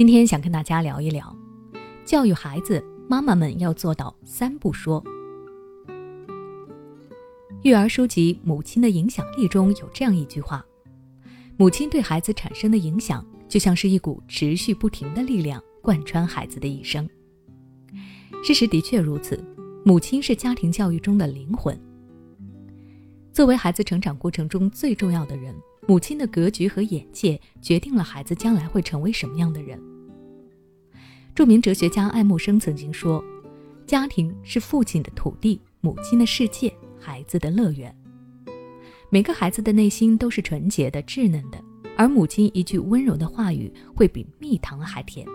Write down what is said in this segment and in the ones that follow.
今天想跟大家聊一聊，教育孩子，妈妈们要做到三不说。育儿书籍《母亲的影响力》中有这样一句话：母亲对孩子产生的影响，就像是一股持续不停的力量，贯穿孩子的一生。事实的确如此，母亲是家庭教育中的灵魂。作为孩子成长过程中最重要的人。母亲的格局和眼界决定了孩子将来会成为什么样的人。著名哲学家爱默生曾经说：“家庭是父亲的土地，母亲的世界，孩子的乐园。”每个孩子的内心都是纯洁的、稚嫩的，而母亲一句温柔的话语会比蜜糖还甜，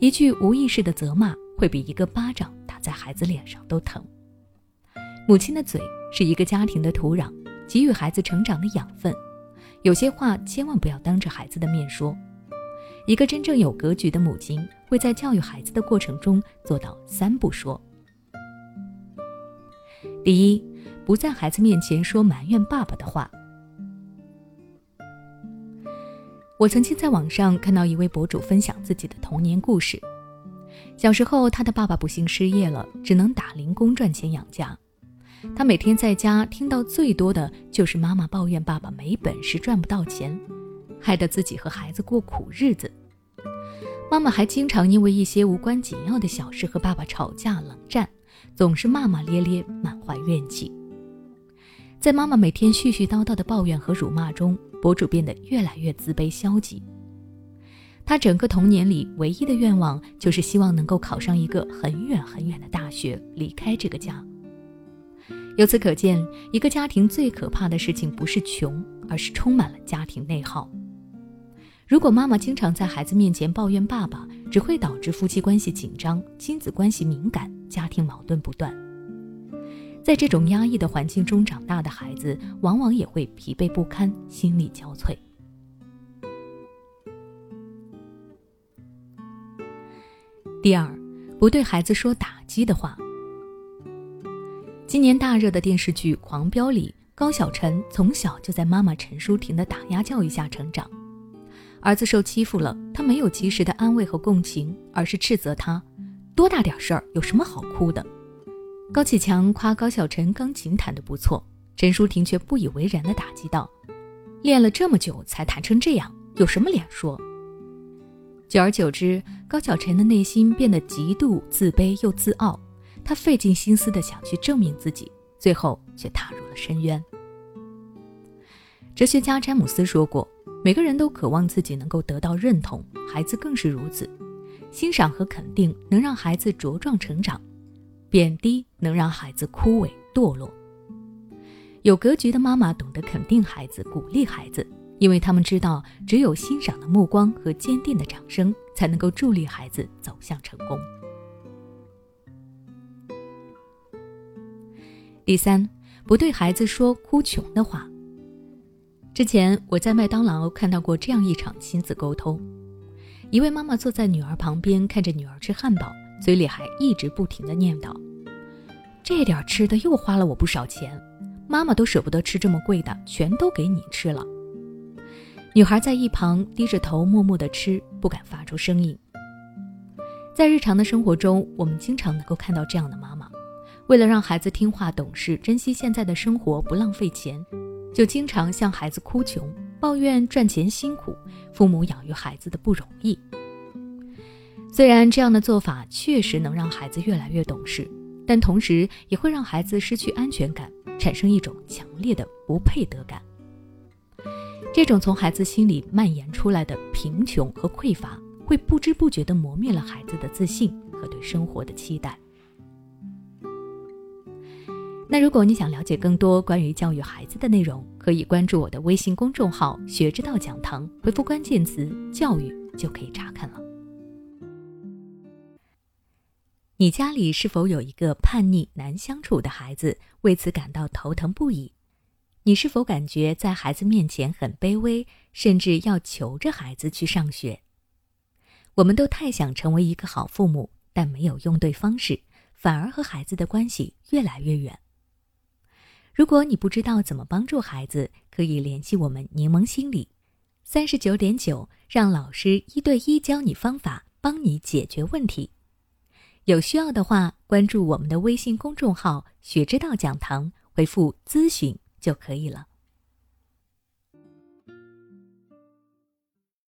一句无意识的责骂会比一个巴掌打在孩子脸上都疼。母亲的嘴是一个家庭的土壤，给予孩子成长的养分。有些话千万不要当着孩子的面说。一个真正有格局的母亲会在教育孩子的过程中做到三不说：第一，不在孩子面前说埋怨爸爸的话。我曾经在网上看到一位博主分享自己的童年故事。小时候，他的爸爸不幸失业了，只能打零工赚钱养家。他每天在家听到最多的就是妈妈抱怨爸爸没本事赚不到钱，害得自己和孩子过苦日子。妈妈还经常因为一些无关紧要的小事和爸爸吵架冷战，总是骂骂咧咧，满怀怨气。在妈妈每天絮絮叨叨的抱怨和辱骂中，博主变得越来越自卑消极。他整个童年里唯一的愿望就是希望能够考上一个很远很远的大学，离开这个家。由此可见，一个家庭最可怕的事情不是穷，而是充满了家庭内耗。如果妈妈经常在孩子面前抱怨爸爸，只会导致夫妻关系紧张、亲子关系敏感、家庭矛盾不断。在这种压抑的环境中长大的孩子，往往也会疲惫不堪、心力交瘁。第二，不对孩子说打击的话。今年大热的电视剧《狂飙》里，高晓晨从小就在妈妈陈淑婷的打压教育下成长。儿子受欺负了，他没有及时的安慰和共情，而是斥责他：“多大点事儿，有什么好哭的？”高启强夸高晓晨钢琴弹得不错，陈淑婷却不以为然地打击道：“练了这么久才弹成这样，有什么脸说？”久而久之，高晓晨的内心变得极度自卑又自傲。他费尽心思的想去证明自己，最后却踏入了深渊。哲学家詹姆斯说过：“每个人都渴望自己能够得到认同，孩子更是如此。欣赏和肯定能让孩子茁壮成长，贬低能让孩子枯萎堕落。有格局的妈妈懂得肯定孩子，鼓励孩子，因为他们知道，只有欣赏的目光和坚定的掌声，才能够助力孩子走向成功。”第三，不对孩子说哭穷的话。之前我在麦当劳看到过这样一场亲子沟通：一位妈妈坐在女儿旁边，看着女儿吃汉堡，嘴里还一直不停的念叨：“这点吃的又花了我不少钱，妈妈都舍不得吃这么贵的，全都给你吃了。”女孩在一旁低着头默默的吃，不敢发出声音。在日常的生活中，我们经常能够看到这样的妈妈。为了让孩子听话懂事，珍惜现在的生活，不浪费钱，就经常向孩子哭穷，抱怨赚钱辛苦，父母养育孩子的不容易。虽然这样的做法确实能让孩子越来越懂事，但同时也会让孩子失去安全感，产生一种强烈的不配得感。这种从孩子心里蔓延出来的贫穷和匮乏，会不知不觉地磨灭了孩子的自信和对生活的期待。那如果你想了解更多关于教育孩子的内容，可以关注我的微信公众号“学之道讲堂”，回复关键词“教育”就可以查看了。你家里是否有一个叛逆难相处的孩子，为此感到头疼不已？你是否感觉在孩子面前很卑微，甚至要求着孩子去上学？我们都太想成为一个好父母，但没有用对方式，反而和孩子的关系越来越远。如果你不知道怎么帮助孩子，可以联系我们柠檬心理，三十九点九，让老师一对一教你方法，帮你解决问题。有需要的话，关注我们的微信公众号“学之道讲堂”，回复“咨询”就可以了。